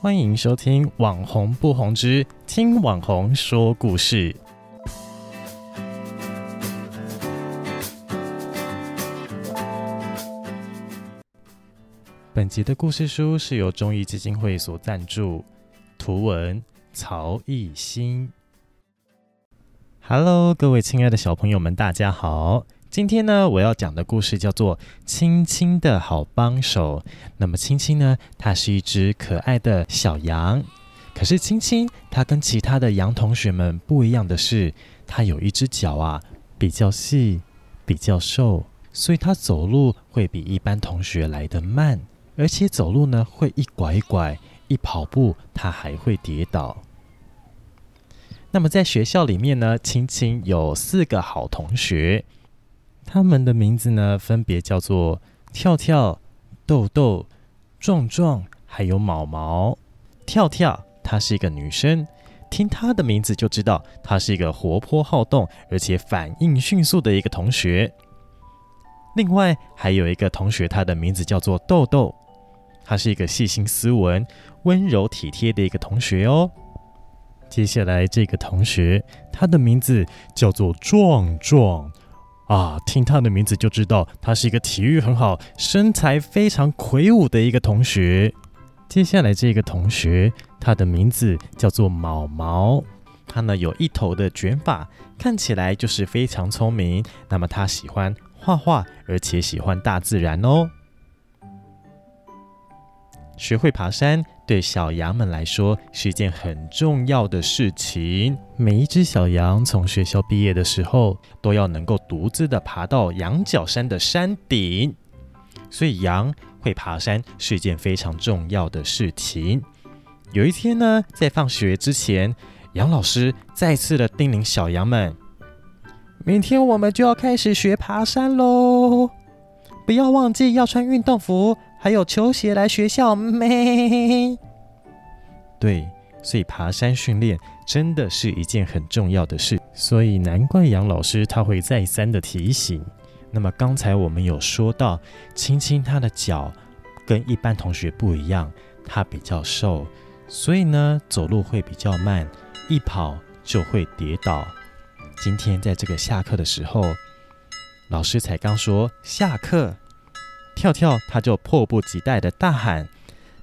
欢迎收听《网红不红之听网红说故事》。本集的故事书是由中义基金会所赞助，图文曹艺兴。Hello，各位亲爱的小朋友们，大家好。今天呢，我要讲的故事叫做《青青的好帮手》。那么，青青呢，它是一只可爱的小羊。可是，青青它跟其他的羊同学们不一样的是，它有一只脚啊，比较细，比较瘦，所以它走路会比一般同学来得慢，而且走路呢会一拐一拐，一跑步它还会跌倒。那么，在学校里面呢，青青有四个好同学。他们的名字呢，分别叫做跳跳、豆豆、壮壮，还有毛毛。跳跳，她是一个女生，听她的名字就知道，她是一个活泼好动，而且反应迅速的一个同学。另外还有一个同学，他的名字叫做豆豆，他是一个细心斯文、温柔体贴的一个同学哦。接下来这个同学，他的名字叫做壮壮。啊，听他的名字就知道，他是一个体育很好、身材非常魁梧的一个同学。接下来这个同学，他的名字叫做毛毛，他呢有一头的卷发，看起来就是非常聪明。那么他喜欢画画，而且喜欢大自然哦。学会爬山。对小羊们来说是一件很重要的事情。每一只小羊从学校毕业的时候，都要能够独自的爬到羊角山的山顶。所以，羊会爬山是一件非常重要的事情。有一天呢，在放学之前，杨老师再次的叮咛小羊们：明天我们就要开始学爬山喽，不要忘记要穿运动服。还有球鞋来学校没？对，所以爬山训练真的是一件很重要的事，所以难怪杨老师他会再三的提醒。那么刚才我们有说到，青青他的脚跟一般同学不一样，他比较瘦，所以呢走路会比较慢，一跑就会跌倒。今天在这个下课的时候，老师才刚说下课。跳跳，他就迫不及待的大喊：“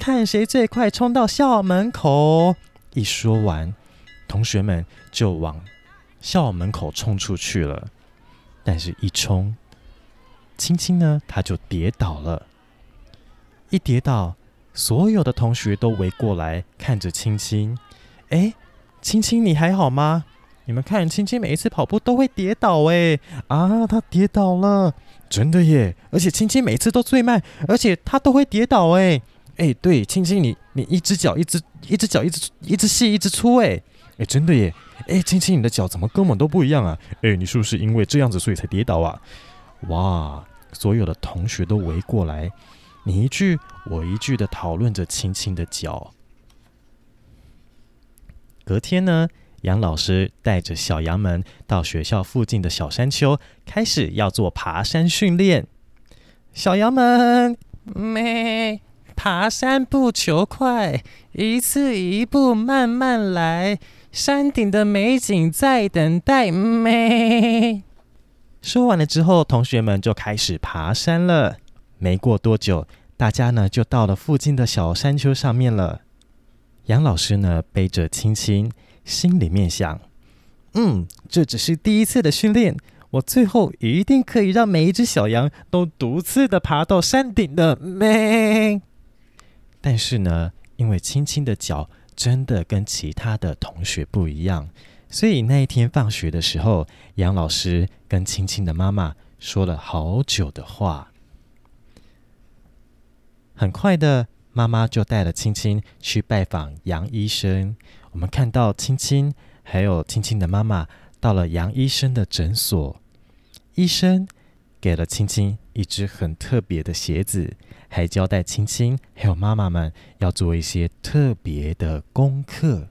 看谁最快冲到校门口！”一说完，同学们就往校门口冲出去了。但是，一冲，青青呢，他就跌倒了。一跌倒，所有的同学都围过来看着青青。哎，青青，你还好吗？你们看，青青每一次跑步都会跌倒。哎，啊，他跌倒了。真的耶！而且青青每次都最慢，而且他都会跌倒哎哎，对，青青你你一只脚一只一只脚一只一只细一只粗哎哎，真的耶！哎，青青你的脚怎么根本都不一样啊？哎，你是不是因为这样子所以才跌倒啊？哇！所有的同学都围过来，你一句我一句的讨论着青青的脚。隔天呢？杨老师带着小羊们到学校附近的小山丘，开始要做爬山训练。小羊们，咩，爬山不求快，一次一步慢慢来，山顶的美景在等待。咩。说完了之后，同学们就开始爬山了。没过多久，大家呢就到了附近的小山丘上面了。杨老师呢背着青青。心里面想：“嗯，这只是第一次的训练，我最后一定可以让每一只小羊都独自的爬到山顶的。”咩？但是呢，因为青青的脚真的跟其他的同学不一样，所以那一天放学的时候，杨老师跟青青的妈妈说了好久的话。很快的，妈妈就带了青青去拜访杨医生。我们看到青青还有青青的妈妈到了杨医生的诊所，医生给了青青一只很特别的鞋子，还交代青青还有妈妈们要做一些特别的功课。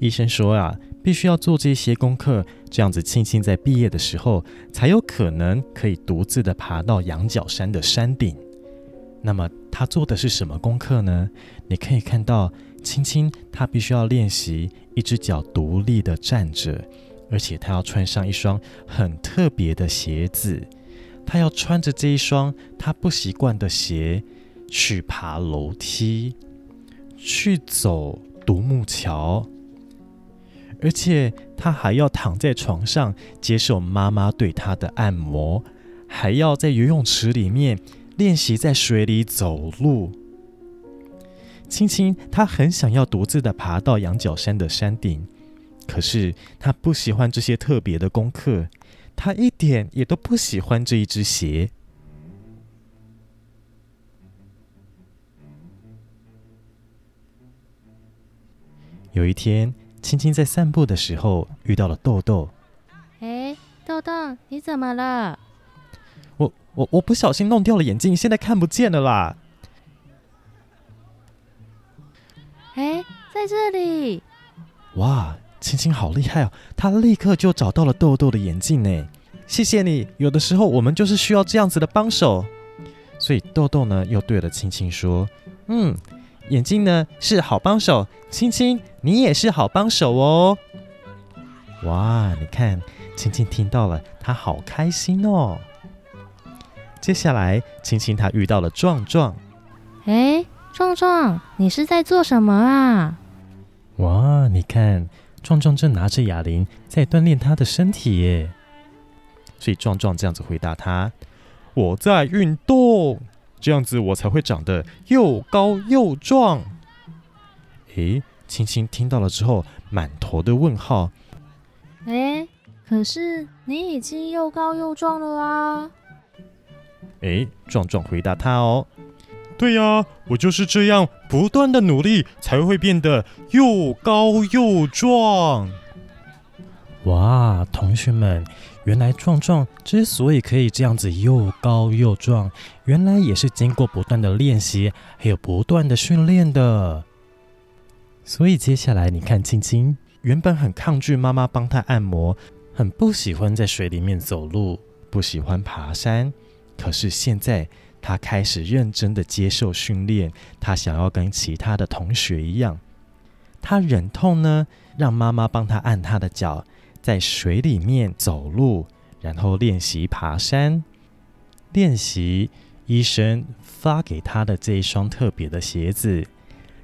医生说啊，必须要做这些功课，这样子青青在毕业的时候才有可能可以独自的爬到羊角山的山顶。那么他做的是什么功课呢？你可以看到青青他必须要练习一只脚独立的站着，而且他要穿上一双很特别的鞋子，他要穿着这一双他不习惯的鞋去爬楼梯，去走独木桥。而且他还要躺在床上接受妈妈对他的按摩，还要在游泳池里面练习在水里走路。青青他很想要独自的爬到羊角山的山顶，可是他不喜欢这些特别的功课，他一点也都不喜欢这一只鞋。有一天。青青在散步的时候遇到了豆豆。哎，豆豆，你怎么了？我我我不小心弄掉了眼镜，现在看不见了啦。哎，在这里。哇，青青好厉害哦！他立刻就找到了豆豆的眼镜呢。谢谢你，有的时候我们就是需要这样子的帮手。所以豆豆呢又对了青青说：“嗯。”眼镜呢是好帮手，青青你也是好帮手哦。哇，你看青青听到了，他好开心哦。接下来青青他遇到了壮壮。哎，壮壮，你是在做什么啊？哇，你看壮壮正拿着哑铃在锻炼他的身体耶。所以壮壮这样子回答他：“我在运动。”这样子我才会长得又高又壮。诶，青青听到了之后，满头的问号。诶，可是你已经又高又壮了啊！诶，壮壮回答他哦。对呀，我就是这样不断的努力，才会变得又高又壮。哇，同学们。原来壮壮之所以可以这样子又高又壮，原来也是经过不断的练习，还有不断的训练的。所以接下来你看，青青原本很抗拒妈妈帮他按摩，很不喜欢在水里面走路，不喜欢爬山。可是现在他开始认真的接受训练，他想要跟其他的同学一样。他忍痛呢，让妈妈帮他按他的脚。在水里面走路，然后练习爬山，练习医生发给他的这一双特别的鞋子。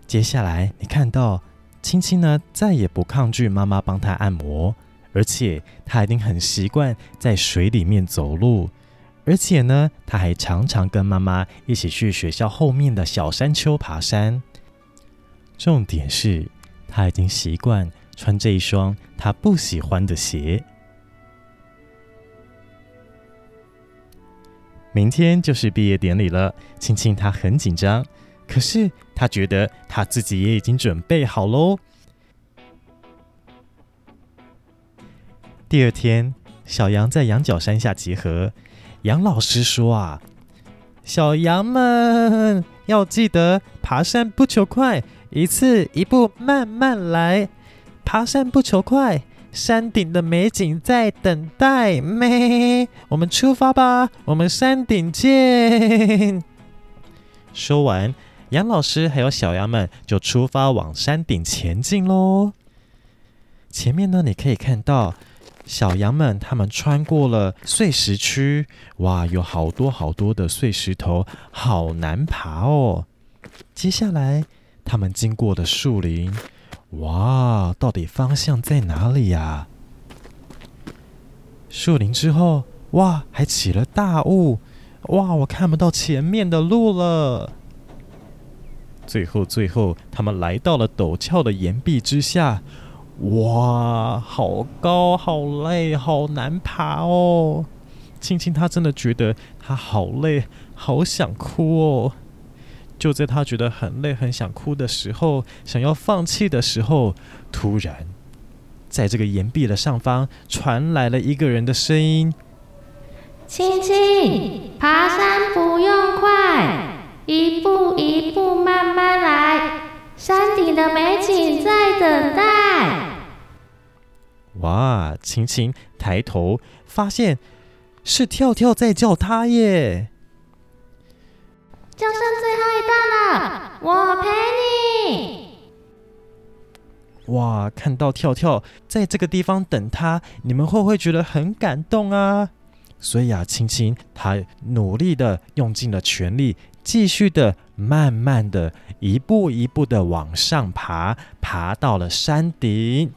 接下来，你看到青青呢，再也不抗拒妈妈帮他按摩，而且他已经很习惯在水里面走路，而且呢，他还常常跟妈妈一起去学校后面的小山丘爬山。重点是，他已经习惯。穿这一双他不喜欢的鞋。明天就是毕业典礼了，青青他很紧张，可是他觉得他自己也已经准备好喽。第二天，小羊在羊角山下集合。杨老师说啊，小羊们要记得爬山不求快，一次一步慢慢来。爬山不求快，山顶的美景在等待。咩，我们出发吧，我们山顶见。说完，杨老师还有小羊们就出发往山顶前进喽。前面呢，你可以看到小羊们他们穿过了碎石区，哇，有好多好多的碎石头，好难爬哦。接下来，他们经过的树林。哇，到底方向在哪里呀？树林之后，哇，还起了大雾，哇，我看不到前面的路了。最后，最后，他们来到了陡峭的岩壁之下，哇，好高，好累，好难爬哦。青青他真的觉得他好累，好想哭哦。就在他觉得很累、很想哭的时候，想要放弃的时候，突然，在这个岩壁的上方传来了一个人的声音：“青青，爬山不用快，一步一步慢慢来，山顶的美景在等待。”哇，青青抬头发现是跳跳在叫他耶！就剩最后一段了，我陪你。哇，看到跳跳在这个地方等他，你们会不会觉得很感动啊？所以啊，青青他努力的用尽了全力，继续的慢慢的一步一步的往上爬，爬到了山顶。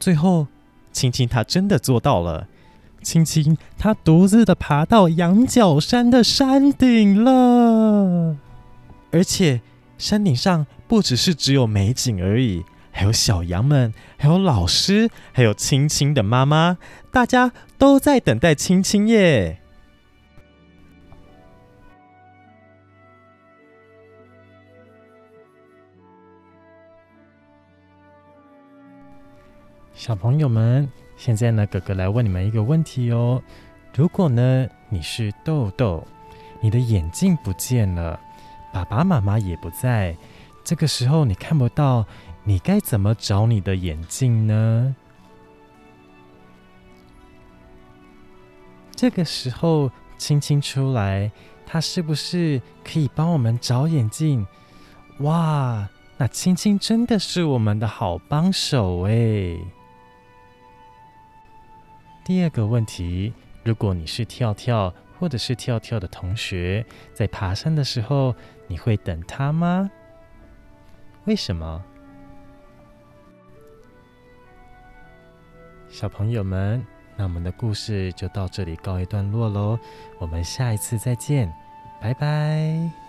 最后，青青他真的做到了。青青他独自的爬到羊角山的山顶了，而且山顶上不只是只有美景而已，还有小羊们，还有老师，还有青青的妈妈，大家都在等待青青耶。小朋友们。现在呢，哥哥来问你们一个问题哦。如果呢你是豆豆，你的眼镜不见了，爸爸妈妈也不在，这个时候你看不到，你该怎么找你的眼镜呢？这个时候青青出来，他是不是可以帮我们找眼镜？哇，那青青真的是我们的好帮手哎。第二个问题：如果你是跳跳或者是跳跳的同学，在爬山的时候，你会等他吗？为什么？小朋友们，那我们的故事就到这里告一段落喽。我们下一次再见，拜拜。